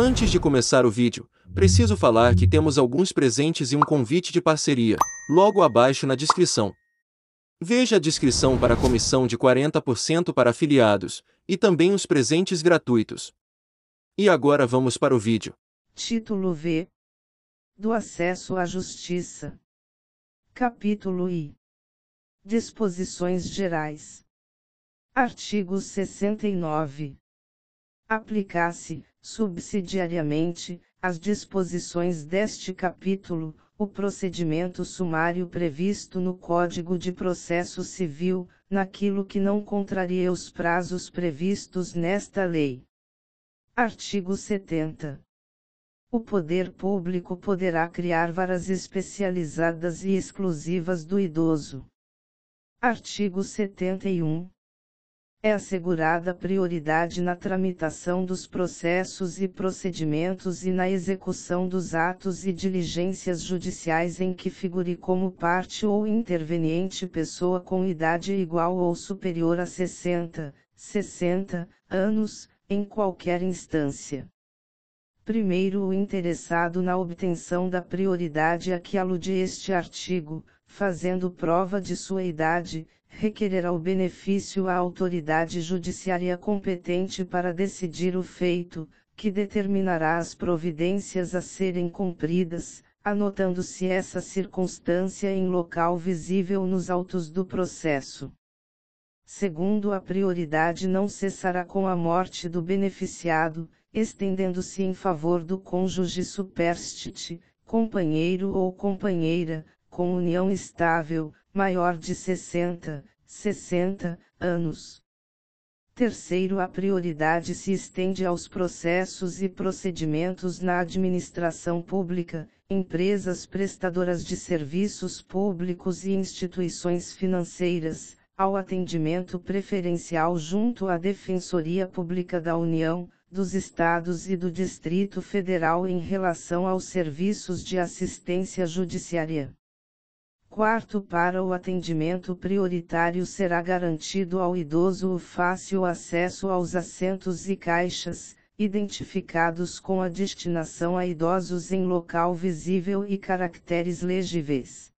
Antes de começar o vídeo, preciso falar que temos alguns presentes e um convite de parceria, logo abaixo na descrição. Veja a descrição para a comissão de 40% para afiliados, e também os presentes gratuitos. E agora vamos para o vídeo. Título V. Do acesso à justiça. Capítulo I. Disposições gerais. Artigo 69. Aplicar-se, subsidiariamente, às disposições deste capítulo, o procedimento sumário previsto no Código de Processo Civil, naquilo que não contraria os prazos previstos nesta lei. Artigo 70. O poder público poderá criar varas especializadas e exclusivas do idoso. Artigo 71 é assegurada prioridade na tramitação dos processos e procedimentos e na execução dos atos e diligências judiciais em que figure como parte ou interveniente pessoa com idade igual ou superior a 60, 60 anos, em qualquer instância. Primeiro, o interessado na obtenção da prioridade a que alude este artigo, fazendo prova de sua idade, requererá o benefício à autoridade judiciária competente para decidir o feito, que determinará as providências a serem cumpridas, anotando-se essa circunstância em local visível nos autos do processo. Segundo, a prioridade não cessará com a morte do beneficiado, estendendo-se em favor do cônjuge superstite, companheiro ou companheira, com união estável, maior de 60, 60 anos. Terceiro, a prioridade se estende aos processos e procedimentos na administração pública, empresas prestadoras de serviços públicos e instituições financeiras, ao atendimento preferencial junto à Defensoria Pública da União, dos Estados e do Distrito Federal em relação aos serviços de assistência judiciária. Quarto, para o atendimento prioritário será garantido ao idoso o fácil acesso aos assentos e caixas, identificados com a destinação a idosos em local visível e caracteres legíveis.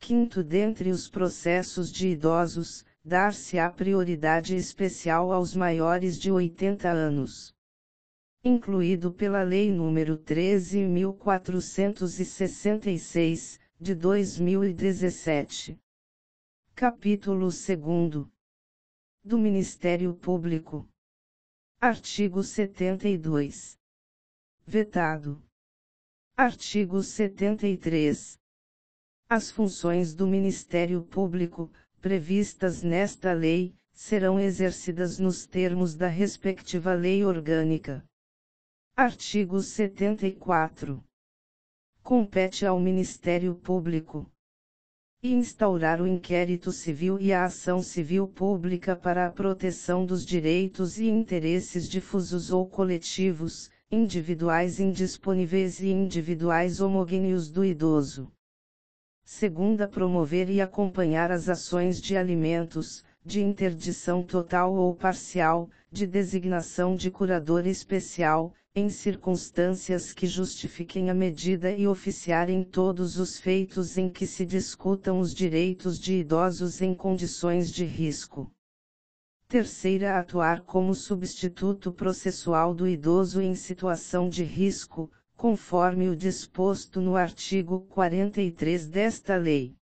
Quinto, dentre os processos de idosos, dar-se-á prioridade especial aos maiores de 80 anos. Incluído pela Lei nº 13.466, de 2017. Capítulo 2 do Ministério Público. Artigo 72. Vetado. Artigo 73. As funções do Ministério Público, previstas nesta lei, serão exercidas nos termos da respectiva lei orgânica. Artigo 74 compete ao Ministério Público instaurar o inquérito civil e a ação civil pública para a proteção dos direitos e interesses difusos ou coletivos, individuais indisponíveis e individuais homogêneos do idoso. Segunda, promover e acompanhar as ações de alimentos, de interdição total ou parcial, de designação de curador especial, em circunstâncias que justifiquem a medida e oficiarem todos os feitos em que se discutam os direitos de idosos em condições de risco. Terceira, atuar como substituto processual do idoso em situação de risco, conforme o disposto no artigo 43 desta lei.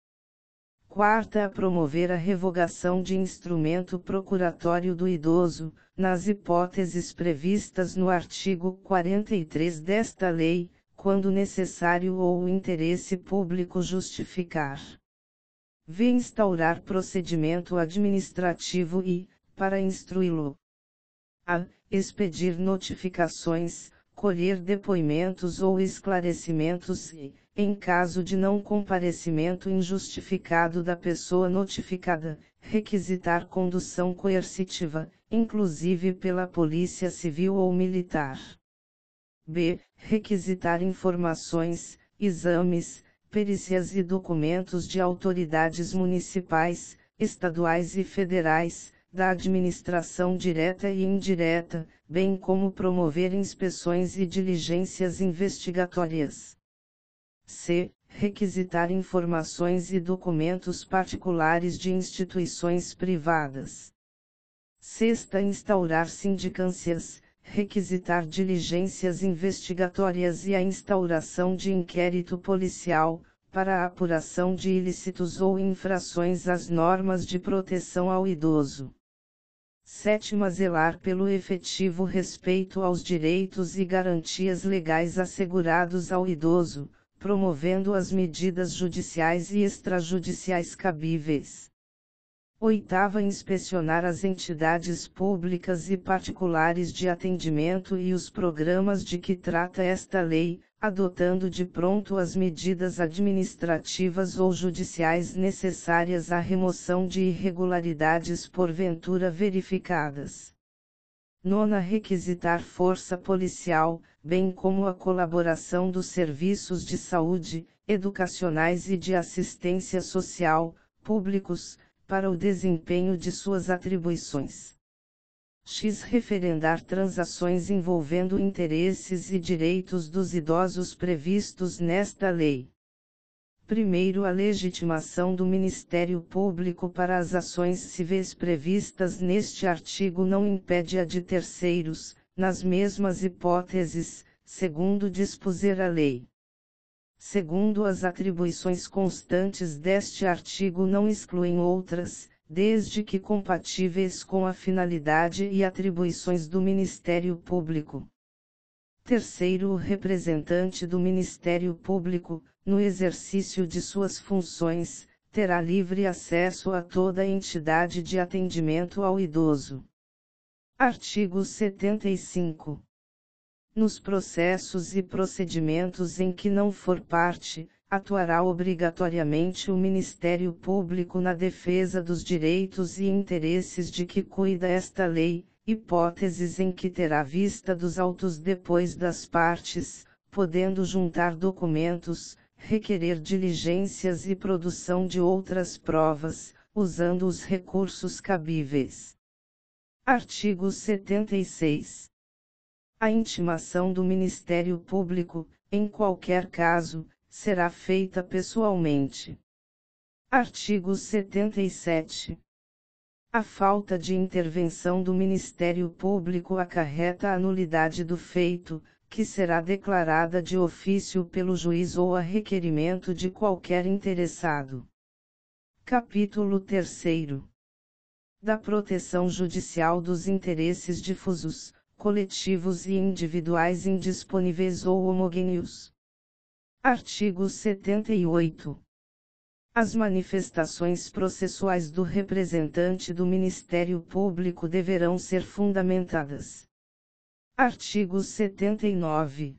Quarta, a promover a revogação de instrumento procuratório do idoso, nas hipóteses previstas no artigo 43 desta lei, quando necessário ou o interesse público justificar. V. Instaurar procedimento administrativo e, para instruí-lo. A. Expedir notificações, colher depoimentos ou esclarecimentos e, em caso de não comparecimento injustificado da pessoa notificada, requisitar condução coercitiva, inclusive pela Polícia Civil ou Militar. B. Requisitar informações, exames, perícias e documentos de autoridades municipais, estaduais e federais, da administração direta e indireta, bem como promover inspeções e diligências investigatórias. C. Requisitar informações e documentos particulares de instituições privadas. Sexta, instaurar sindicâncias, requisitar diligências investigatórias e a instauração de inquérito policial, para a apuração de ilícitos ou infrações às normas de proteção ao idoso. Sétima, zelar pelo efetivo respeito aos direitos e garantias legais assegurados ao idoso, promovendo as medidas judiciais e extrajudiciais cabíveis. Oitava, inspecionar as entidades públicas e particulares de atendimento e os programas de que trata esta lei, adotando de pronto as medidas administrativas ou judiciais necessárias à remoção de irregularidades porventura verificadas. Nona, requisitar força policial, bem como a colaboração dos serviços de saúde, educacionais e de assistência social, públicos, para o desempenho de suas atribuições. X. Referendar transações envolvendo interesses e direitos dos idosos previstos nesta lei. Primeiro, a legitimação do Ministério Público para as ações civis previstas neste artigo não impede a de terceiros, nas mesmas hipóteses, segundo dispuser a lei. Segundo as atribuições constantes deste artigo não excluem outras, desde que compatíveis com a finalidade e atribuições do Ministério Público. Terceiro, o representante do Ministério Público, no exercício de suas funções, terá livre acesso a toda entidade de atendimento ao idoso. Artigo 75 nos processos e procedimentos em que não for parte, atuará obrigatoriamente o Ministério Público na defesa dos direitos e interesses de que cuida esta lei, hipóteses em que terá vista dos autos depois das partes, podendo juntar documentos, requerer diligências e produção de outras provas, usando os recursos cabíveis. Artigo 76. A intimação do Ministério Público, em qualquer caso, será feita pessoalmente. Artigo 77. A falta de intervenção do Ministério Público acarreta a nulidade do feito, que será declarada de ofício pelo juiz ou a requerimento de qualquer interessado. Capítulo 3. Da proteção judicial dos interesses difusos, coletivos e individuais indisponíveis ou homogêneos. Artigo 78. As manifestações processuais do representante do Ministério Público deverão ser fundamentadas. Artigo 79.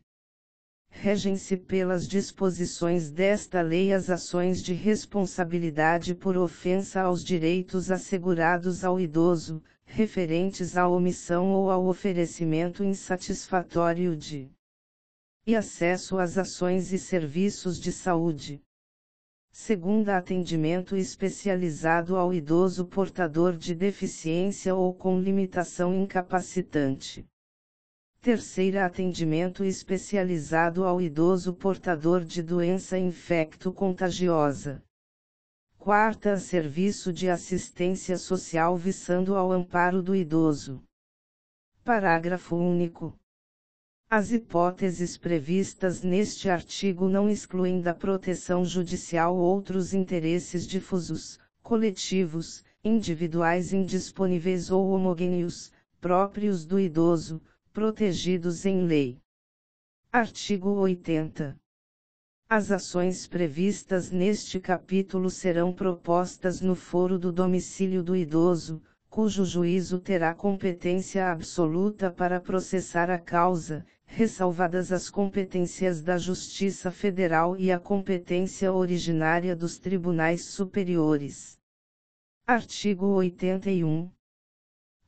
Regem-se pelas disposições desta lei as ações de responsabilidade por ofensa aos direitos assegurados ao idoso, referentes à omissão ou ao oferecimento insatisfatório de e acesso às ações e serviços de saúde. Segunda, atendimento especializado ao idoso portador de deficiência ou com limitação incapacitante. Terceira, atendimento especializado ao idoso portador de doença infecto-contagiosa. Quarta, serviço de assistência social visando ao amparo do idoso. Parágrafo único. As hipóteses previstas neste artigo não excluem da proteção judicial outros interesses difusos, coletivos, individuais indisponíveis ou homogêneos, próprios do idoso, protegidos em lei. Artigo 80. As ações previstas neste capítulo serão propostas no foro do domicílio do idoso, cujo juízo terá competência absoluta para processar a causa, ressalvadas as competências da Justiça Federal e a competência originária dos tribunais superiores. Artigo 81.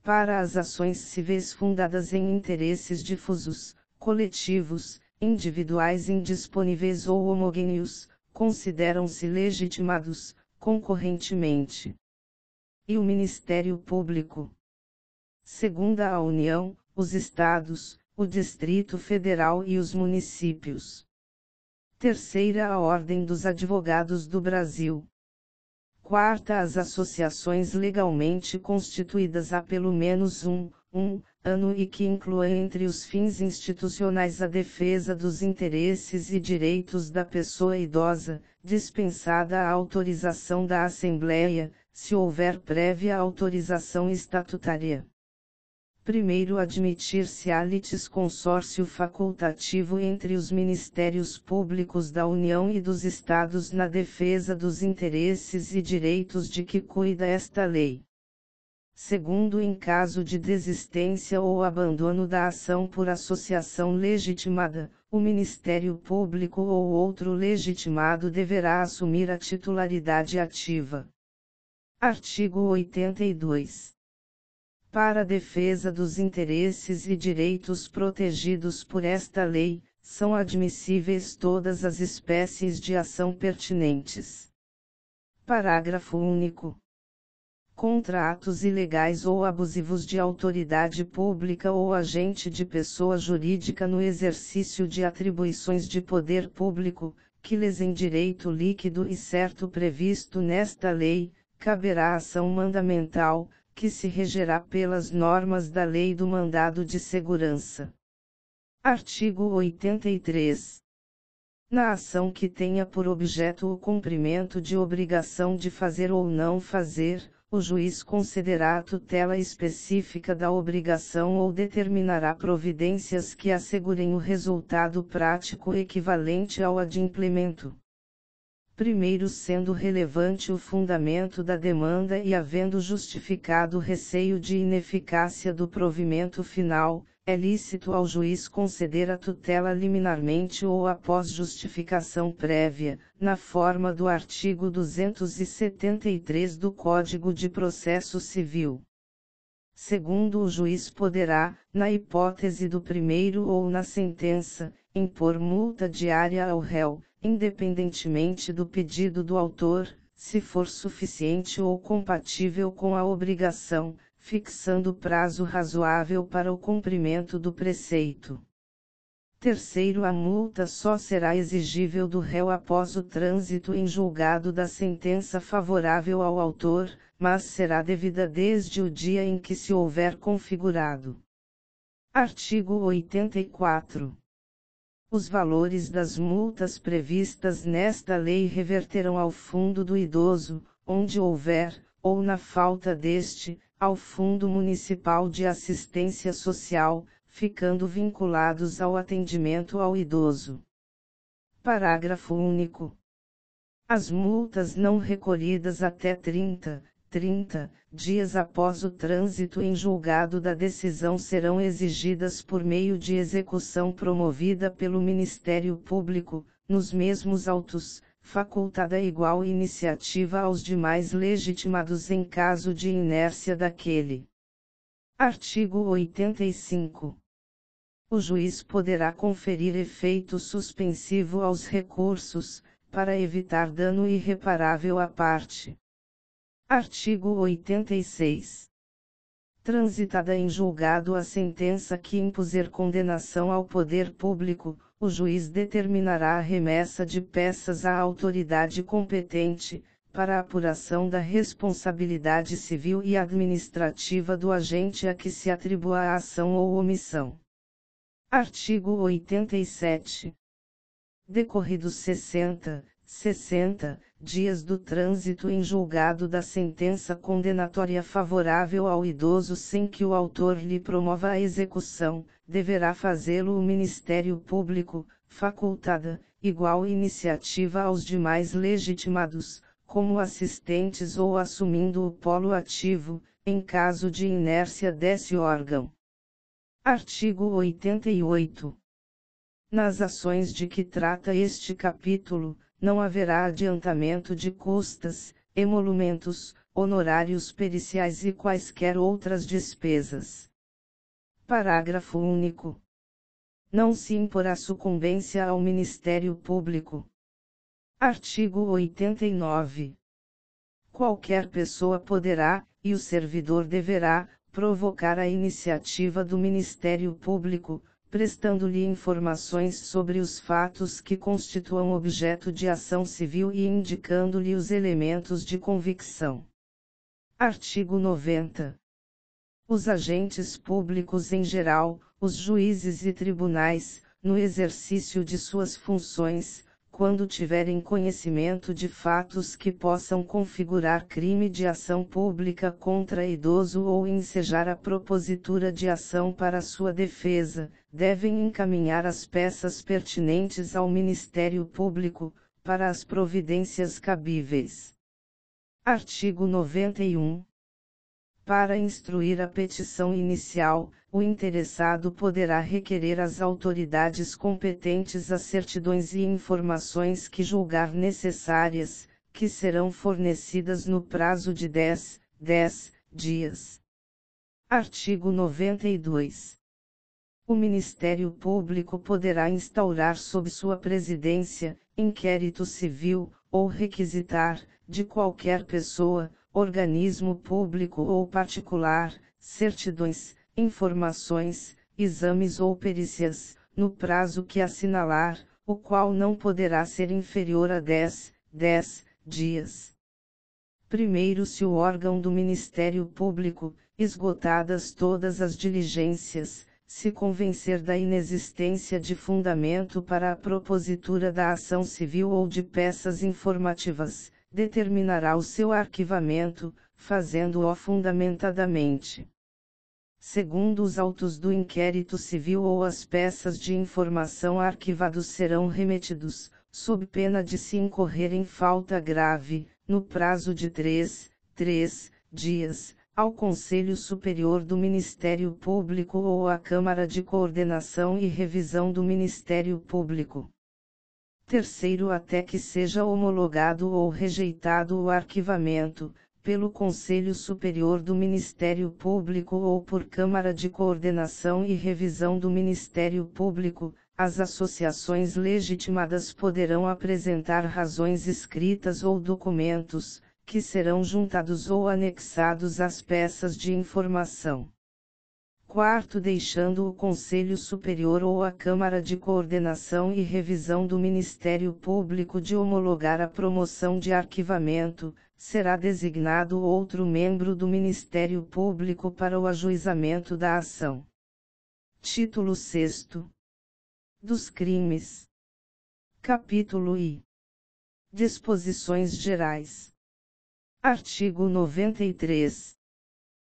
Para as ações civis fundadas em interesses difusos, coletivos, individuais indisponíveis ou homogêneos, consideram-se legitimados, concorrentemente. e o Ministério Público. Segunda a União, os Estados, o Distrito Federal e os municípios. Terceira a Ordem dos Advogados do Brasil. Quarta as associações legalmente constituídas há pelo menos um, um ano e que inclua entre os fins institucionais a defesa dos interesses e direitos da pessoa idosa, dispensada a autorização da Assembleia, se houver prévia autorização estatutária. Primeiro admitir-se a consórcio facultativo entre os Ministérios Públicos da União e dos Estados na defesa dos interesses e direitos de que cuida esta lei. Segundo, em caso de desistência ou abandono da ação por associação legitimada, o Ministério Público ou outro legitimado deverá assumir a titularidade ativa. Artigo 82 para a defesa dos interesses e direitos protegidos por esta lei, são admissíveis todas as espécies de ação pertinentes. Parágrafo único. Contratos ilegais ou abusivos de autoridade pública ou agente de pessoa jurídica no exercício de atribuições de poder público, que lhes em direito líquido e certo previsto nesta lei, caberá ação mandamental, que se regerá pelas normas da Lei do Mandado de Segurança. Artigo 83. Na ação que tenha por objeto o cumprimento de obrigação de fazer ou não fazer, o juiz concederá a tutela específica da obrigação ou determinará providências que assegurem o resultado prático equivalente ao adimplemento primeiro sendo relevante o fundamento da demanda e havendo justificado o receio de ineficácia do provimento final, é lícito ao juiz conceder a tutela liminarmente ou após justificação prévia, na forma do artigo 273 do Código de Processo Civil. Segundo, o juiz poderá, na hipótese do primeiro ou na sentença, impor multa diária ao réu, independentemente do pedido do autor, se for suficiente ou compatível com a obrigação, fixando prazo razoável para o cumprimento do preceito. Terceiro, a multa só será exigível do réu após o trânsito em julgado da sentença favorável ao autor, mas será devida desde o dia em que se houver configurado. Artigo 84. Os valores das multas previstas nesta lei reverterão ao fundo do idoso, onde houver, ou na falta deste, ao Fundo Municipal de Assistência Social, ficando vinculados ao atendimento ao idoso. Parágrafo único. As multas não recolhidas até 30, 30 dias após o trânsito em julgado da decisão serão exigidas por meio de execução promovida pelo Ministério Público, nos mesmos autos, facultada igual iniciativa aos demais legitimados em caso de inércia daquele. Artigo 85. O juiz poderá conferir efeito suspensivo aos recursos, para evitar dano irreparável à parte. Artigo 86. Transitada em julgado a sentença que impuser condenação ao poder público, o juiz determinará a remessa de peças à autoridade competente, para apuração da responsabilidade civil e administrativa do agente a que se atribua a ação ou omissão. Artigo 87. Decorridos 60, 60 dias do trânsito em julgado da sentença condenatória favorável ao idoso sem que o autor lhe promova a execução, deverá fazê-lo o Ministério Público, facultada, igual iniciativa aos demais legitimados, como assistentes ou assumindo o polo ativo, em caso de inércia desse órgão. Artigo 88. Nas ações de que trata este capítulo, não haverá adiantamento de custas, emolumentos, honorários periciais e quaisquer outras despesas. Parágrafo único. Não se imporá sucumbência ao Ministério Público. Artigo 89. Qualquer pessoa poderá, e o servidor deverá provocar a iniciativa do Ministério Público, prestando-lhe informações sobre os fatos que constituam objeto de ação civil e indicando-lhe os elementos de convicção. Artigo 90. Os agentes públicos em geral, os juízes e tribunais, no exercício de suas funções, quando tiverem conhecimento de fatos que possam configurar crime de ação pública contra idoso ou ensejar a propositura de ação para sua defesa, devem encaminhar as peças pertinentes ao Ministério Público, para as providências cabíveis. Artigo 91. Para instruir a petição inicial, o interessado poderá requerer às autoridades competentes as certidões e informações que julgar necessárias, que serão fornecidas no prazo de 10, 10 dias. Artigo 92. O Ministério Público poderá instaurar sob sua presidência, inquérito civil, ou requisitar, de qualquer pessoa, organismo público ou particular, certidões, informações, exames ou perícias, no prazo que assinalar, o qual não poderá ser inferior a 10, 10 dias. Primeiro, se o órgão do Ministério Público, esgotadas todas as diligências, se convencer da inexistência de fundamento para a propositura da ação civil ou de peças informativas, determinará o seu arquivamento, fazendo-o fundamentadamente segundo os autos do inquérito civil ou as peças de informação arquivados serão remetidos, sob pena de se incorrer em falta grave, no prazo de três, três dias, ao Conselho Superior do Ministério Público ou à Câmara de Coordenação e Revisão do Ministério Público. Terceiro, até que seja homologado ou rejeitado o arquivamento, pelo Conselho Superior do Ministério Público ou por Câmara de Coordenação e Revisão do Ministério Público, as associações legitimadas poderão apresentar razões escritas ou documentos, que serão juntados ou anexados às peças de informação. Quarto, deixando o Conselho Superior ou a Câmara de Coordenação e Revisão do Ministério Público de homologar a promoção de arquivamento, será designado outro membro do Ministério Público para o ajuizamento da ação. Título 6 dos crimes. Capítulo I. Disposições gerais. Artigo 93.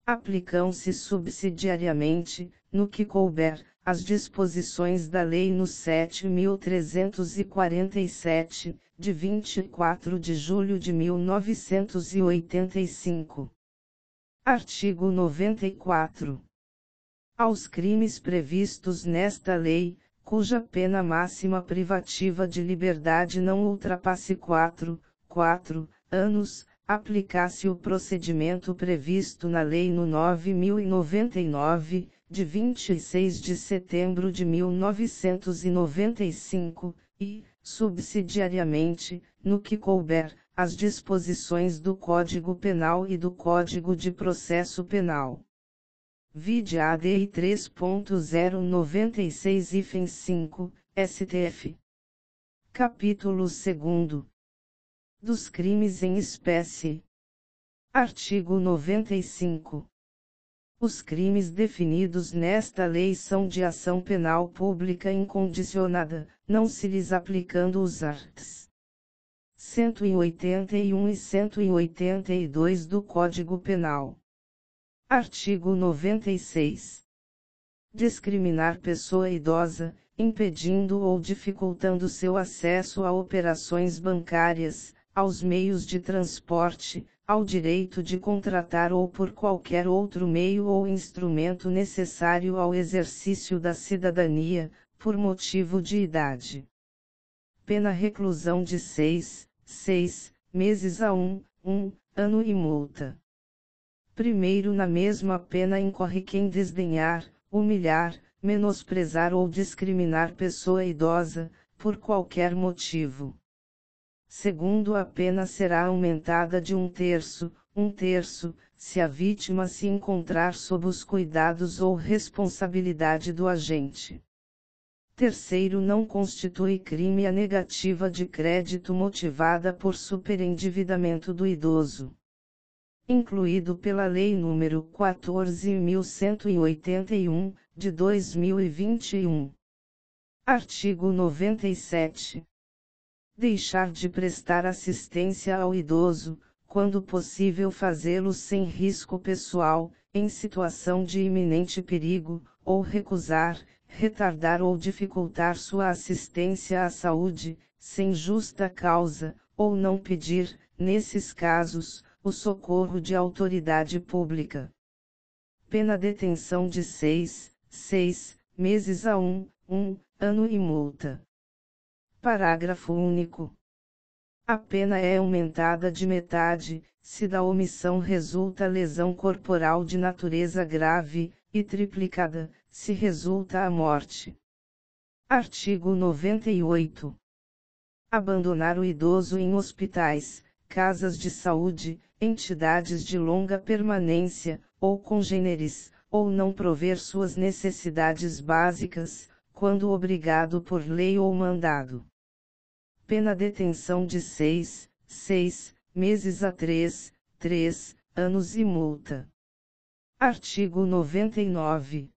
Aplicam-se subsidiariamente, no que couber, as disposições da Lei no 7.347, de 24 de julho de 1985. Artigo 94. Aos crimes previstos nesta lei, cuja pena máxima privativa de liberdade não ultrapasse 4, 4 anos, aplicasse o procedimento previsto na Lei no 9099, de 26 de setembro de 1995, e, subsidiariamente, no que couber, as disposições do Código Penal e do Código de Processo Penal. Vide ADI 3.096 IFEM 5, STF. Capítulo 2 Dos crimes em espécie. Artigo 95. Os crimes definidos nesta lei são de ação penal pública incondicionada, não se lhes aplicando os arts. 181 e 182 do Código Penal. Artigo 96. Discriminar pessoa idosa, impedindo ou dificultando seu acesso a operações bancárias, aos meios de transporte, ao direito de contratar ou por qualquer outro meio ou instrumento necessário ao exercício da cidadania, por motivo de idade. Pena reclusão de seis, seis meses a um, um ano e multa. Primeiro, na mesma pena incorre quem desdenhar, humilhar, menosprezar ou discriminar pessoa idosa, por qualquer motivo. Segundo, a pena será aumentada de um terço, um terço, se a vítima se encontrar sob os cuidados ou responsabilidade do agente. Terceiro, não constitui crime a negativa de crédito motivada por superendividamento do idoso. Incluído pela Lei nº 14.181, de 2021. Artigo 97. Deixar de prestar assistência ao idoso, quando possível fazê-lo sem risco pessoal, em situação de iminente perigo, ou recusar, retardar ou dificultar sua assistência à saúde, sem justa causa, ou não pedir, nesses casos, o socorro de autoridade pública. Pena detenção de seis, seis meses a um, um ano e multa. Parágrafo único. A pena é aumentada de metade, se da omissão resulta lesão corporal de natureza grave, e triplicada, se resulta a morte. Artigo 98. Abandonar o idoso em hospitais, casas de saúde, entidades de longa permanência, ou congêneres, ou não prover suas necessidades básicas, quando obrigado por lei ou mandado pena detenção de seis, seis meses a três, três anos e multa. Artigo 99.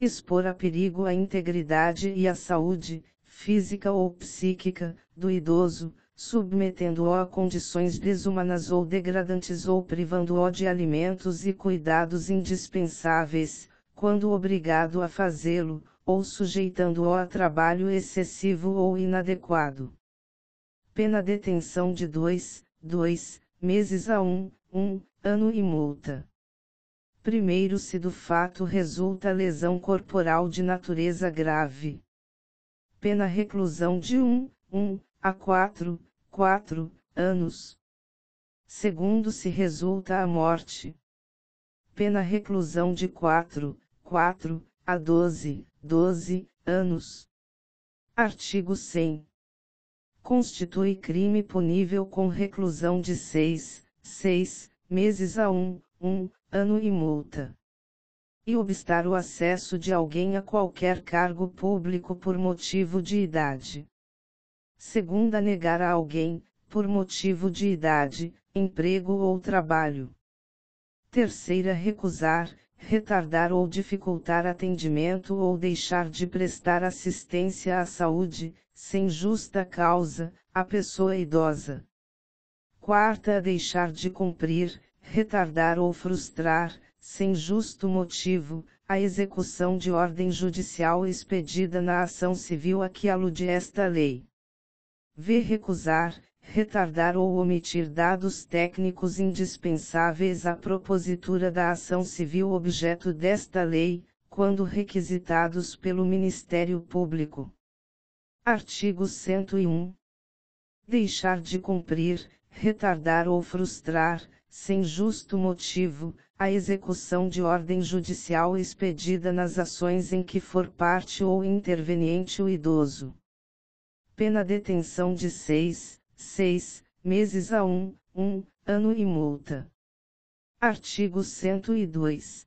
Expor a perigo a integridade e a saúde, física ou psíquica, do idoso, submetendo-o a condições desumanas ou degradantes ou privando-o de alimentos e cuidados indispensáveis, quando obrigado a fazê-lo, ou sujeitando-o a trabalho excessivo ou inadequado. Pena detenção de dois, dois meses a um, um ano e multa. Primeiro, se do fato resulta lesão corporal de natureza grave. Pena reclusão de um, um a quatro, quatro anos. Segundo, se resulta a morte. Pena reclusão de quatro, quatro a doze 12 anos. Artigo 100. Constitui crime punível com reclusão de 6, 6 meses a 1, 1 ano e multa. E obstar o acesso de alguém a qualquer cargo público por motivo de idade. Segunda, negar a alguém, por motivo de idade, emprego ou trabalho. Terceira, recusar, retardar ou dificultar atendimento ou deixar de prestar assistência à saúde, sem justa causa, à pessoa idosa. Quarta, deixar de cumprir, retardar ou frustrar, sem justo motivo, a execução de ordem judicial expedida na ação civil a que alude esta lei. V. Recusar, retardar ou omitir dados técnicos indispensáveis à propositura da ação civil objeto desta lei, quando requisitados pelo Ministério Público. Artigo 101. Deixar de cumprir, retardar ou frustrar, sem justo motivo, a execução de ordem judicial expedida nas ações em que for parte ou interveniente o idoso. Pena detenção de seis, 6 meses a 1, 1 ano e multa. Artigo 102.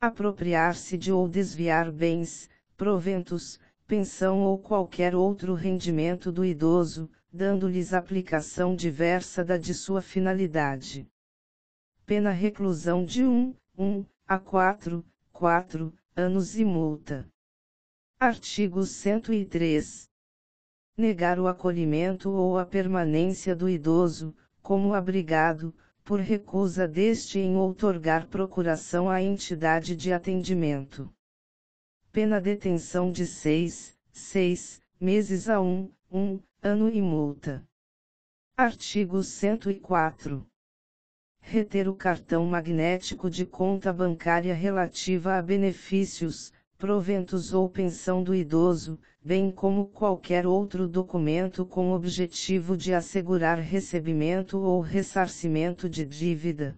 Apropriar-se de ou desviar bens, proventos, pensão ou qualquer outro rendimento do idoso, dando-lhes aplicação diversa da de sua finalidade. Pena reclusão de 1, 1 a 4, 4 anos e multa. Artigo 103 negar o acolhimento ou a permanência do idoso, como abrigado, por recusa deste em outorgar procuração à entidade de atendimento. Pena detenção de seis, seis meses a um, um ano e multa. Artigo 104. Reter o cartão magnético de conta bancária relativa a benefícios, proventos ou pensão do idoso, bem como qualquer outro documento com objetivo de assegurar recebimento ou ressarcimento de dívida.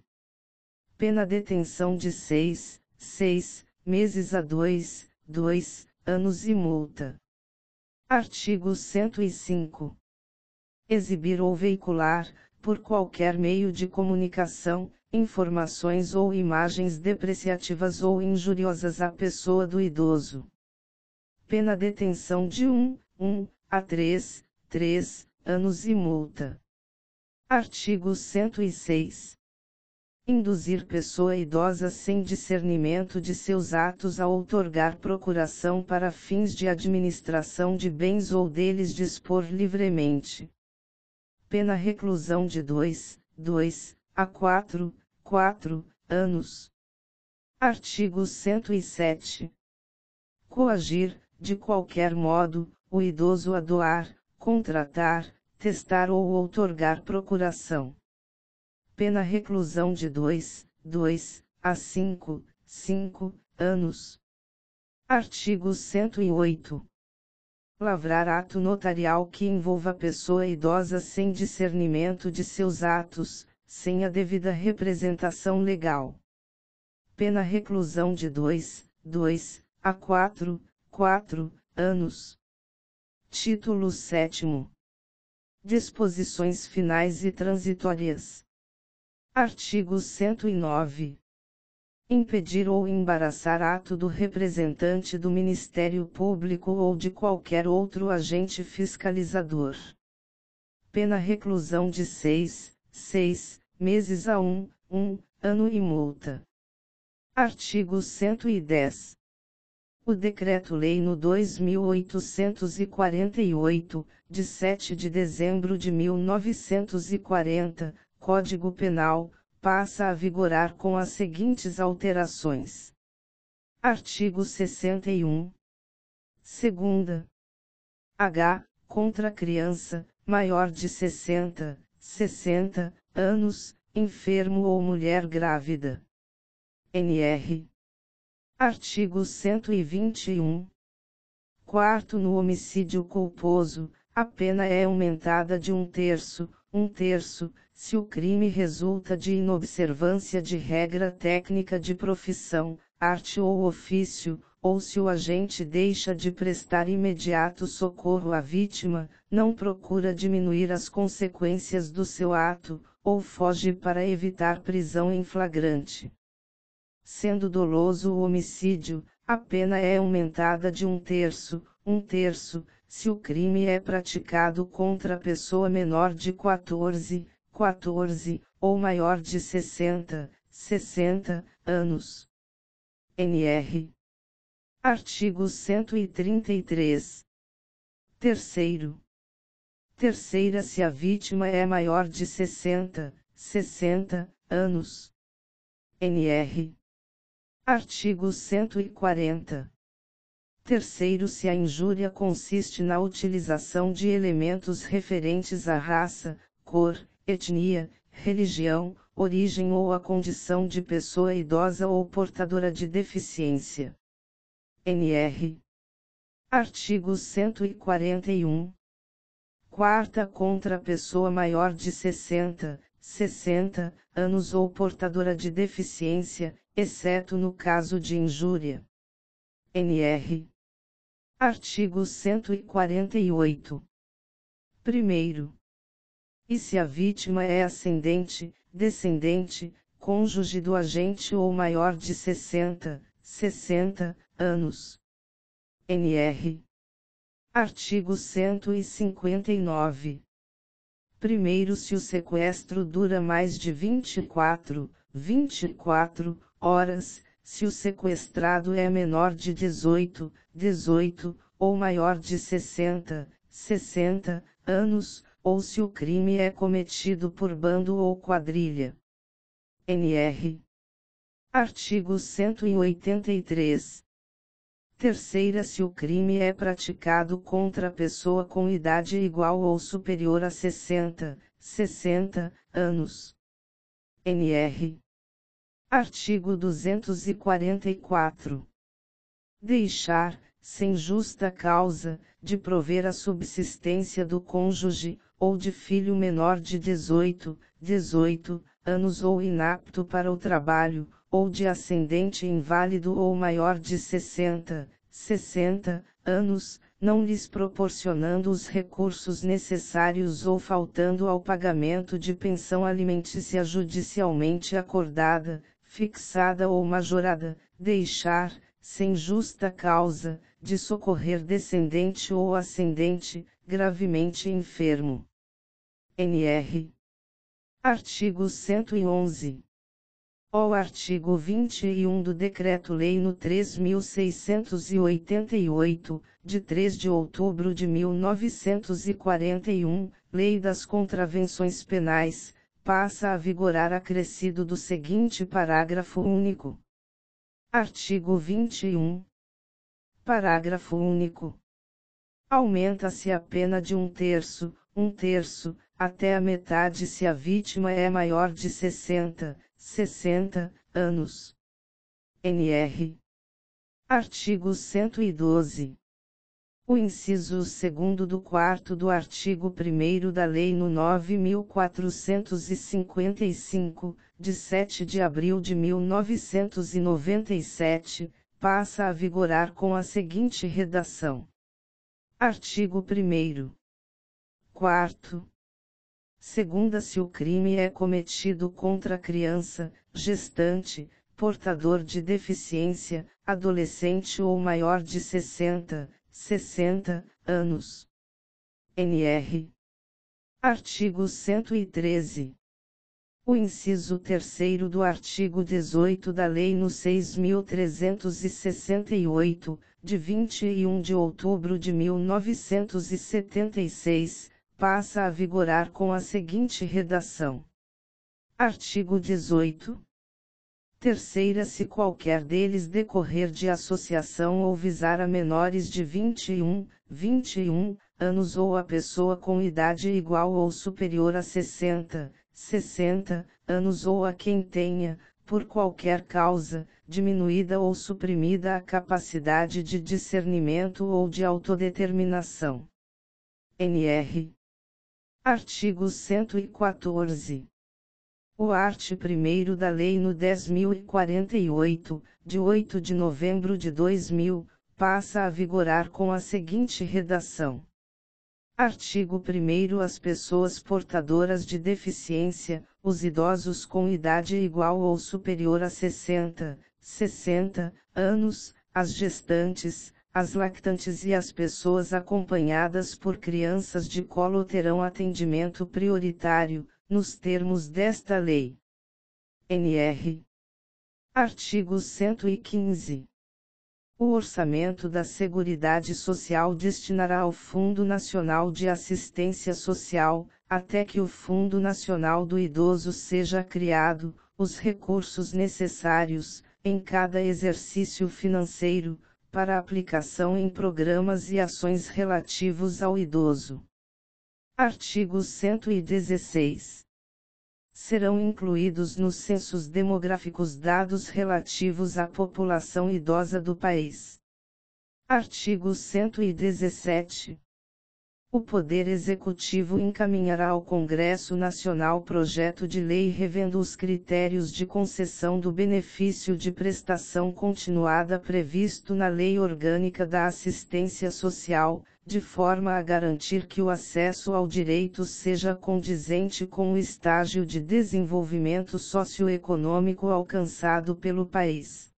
Pena detenção de seis, seis meses a dois, dois anos e multa. Artigo 105. Exibir ou veicular, por qualquer meio de comunicação, informações ou imagens depreciativas ou injuriosas à pessoa do idoso. Pena detenção de 1, 1 a 3, 3 anos e multa. Artigo 106. Induzir pessoa idosa sem discernimento de seus atos a outorgar procuração para fins de administração de bens ou deles dispor livremente. Pena reclusão de 2, 2 a 4, 4 anos. Artigo 107. Coagir, de qualquer modo, o idoso a doar, contratar, testar ou outorgar procuração. Pena reclusão de 2, 2 a 5, 5 anos. Artigo 108. Lavrar ato notarial que envolva pessoa idosa sem discernimento de seus atos, sem a devida representação legal. Pena reclusão de 2, 2 a 4, 4 anos. Título 7. Disposições finais e transitórias. Artigo 109. Impedir ou embaraçar ato do representante do Ministério Público ou de qualquer outro agente fiscalizador. Pena reclusão de 6, 6 meses a 1, 1 ano e multa. Artigo 110. O Decreto-Lei no 2848, de 7 de dezembro de 1940, Código Penal, passa a vigorar com as seguintes alterações. Artigo 61. Segunda. H. Contra criança, maior de 60, 60 anos, enfermo ou mulher grávida. NR. Artigo 121. Quarto no homicídio culposo, a pena é aumentada de um terço, um terço, se o crime resulta de inobservância de regra técnica de profissão, arte ou ofício, ou se o agente deixa de prestar imediato socorro à vítima, não procura diminuir as consequências do seu ato, ou foge para evitar prisão em flagrante. Sendo doloso o homicídio, a pena é aumentada de um terço, um terço, se o crime é praticado contra pessoa menor de 14, 14, ou maior de 60, 60 anos. NR. Artigo 133. Terceiro. Terceira se a vítima é maior de 60, 60 anos. NR. Artigo 140. Terceiro, se a injúria consiste na utilização de elementos referentes à raça, cor, etnia, religião, origem ou a condição de pessoa idosa ou portadora de deficiência. NR. Artigo 141. Quarta contra pessoa maior de 60, 60 anos ou portadora de deficiência, exceto no caso de injúria. NR. Artigo 148. Primeiro. E se a vítima é ascendente, descendente, cônjuge do agente ou maior de 60, 60 anos. NR. Artigo 159. Primeiro, se o sequestro dura mais de 24, 24 horas, se o sequestrado é menor de 18, 18, ou maior de 60, 60 anos, ou se o crime é cometido por bando ou quadrilha. NR. Artigo 183. Terceira, se o crime é praticado contra pessoa com idade igual ou superior a 60, 60 anos. NR. Artigo 244. Deixar, sem justa causa, de prover a subsistência do cônjuge, ou de filho menor de 18, 18 anos ou inapto para o trabalho, ou de ascendente inválido ou maior de 60, 60 anos, não lhes proporcionando os recursos necessários ou faltando ao pagamento de pensão alimentícia judicialmente acordada, fixada ou majorada, deixar, sem justa causa, de socorrer descendente ou ascendente, gravemente enfermo. NR. Artigo 111. O artigo 21 do Decreto-Lei no 3688, de 3 de outubro de 1941, Lei das Contravenções Penais, passa a vigorar acrescido do seguinte parágrafo único. Artigo 21. Parágrafo único. Aumenta-se a pena de um terço, um terço, até a metade se a vítima é maior de 60, 60 anos. NR. Artigo 112. O inciso 2 do 4 do artigo 1 da Lei no 9455, de 7 de abril de 1997, passa a vigorar com a seguinte redação. Artigo 1. 4. Segunda se o crime é cometido contra criança, gestante, portador de deficiência, adolescente ou maior de 60, 60 anos. NR. Artigo 113. O inciso 3 do artigo 18 da Lei no 6.368, de 21 de outubro de 1976, passa a vigorar com a seguinte redação. Artigo 18. Terceira, se qualquer deles decorrer de associação ou visar a menores de 21, 21 anos ou a pessoa com idade igual ou superior a 60, 60 anos ou a quem tenha, por qualquer causa, diminuída ou suprimida a capacidade de discernimento ou de autodeterminação. NR Artigo 114. O art. 1 da Lei no 10.048, de 8 de novembro de 2000, passa a vigorar com a seguinte redação. Artigo 1 As pessoas portadoras de deficiência, os idosos com idade igual ou superior a 60, 60 anos, as gestantes, as lactantes e as pessoas acompanhadas por crianças de colo terão atendimento prioritário, nos termos desta lei. NR. Artigo 115. O orçamento da Seguridade Social destinará ao Fundo Nacional de Assistência Social, até que o Fundo Nacional do Idoso seja criado, os recursos necessários, em cada exercício financeiro, para aplicação em programas e ações relativos ao idoso. Artigo 116. Serão incluídos nos censos demográficos dados relativos à população idosa do país. Artigo 117. O Poder Executivo encaminhará ao Congresso Nacional projeto de lei revendo os critérios de concessão do benefício de prestação continuada previsto na Lei Orgânica da Assistência Social, de forma a garantir que o acesso ao direito seja condizente com o estágio de desenvolvimento socioeconômico alcançado pelo país.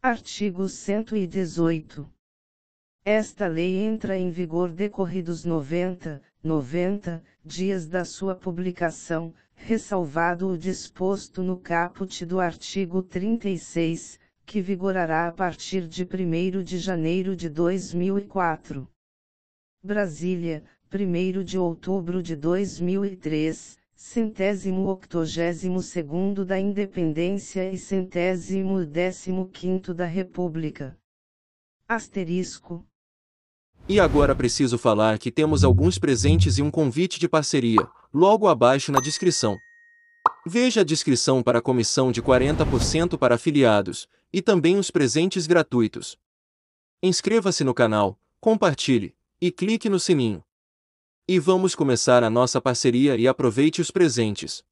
Artigo 118. Esta lei entra em vigor decorridos 90, 90 dias da sua publicação, ressalvado o disposto no caput do artigo 36, que vigorará a partir de 1 de janeiro de 2004. Brasília, 1 de outubro de 2003, centésimo octogésimo segundo da Independência e centésimo décimo quinto da República. Asterisco e agora preciso falar que temos alguns presentes e um convite de parceria, logo abaixo na descrição. Veja a descrição para a comissão de 40% para afiliados, e também os presentes gratuitos. Inscreva-se no canal, compartilhe, e clique no sininho. E vamos começar a nossa parceria e aproveite os presentes.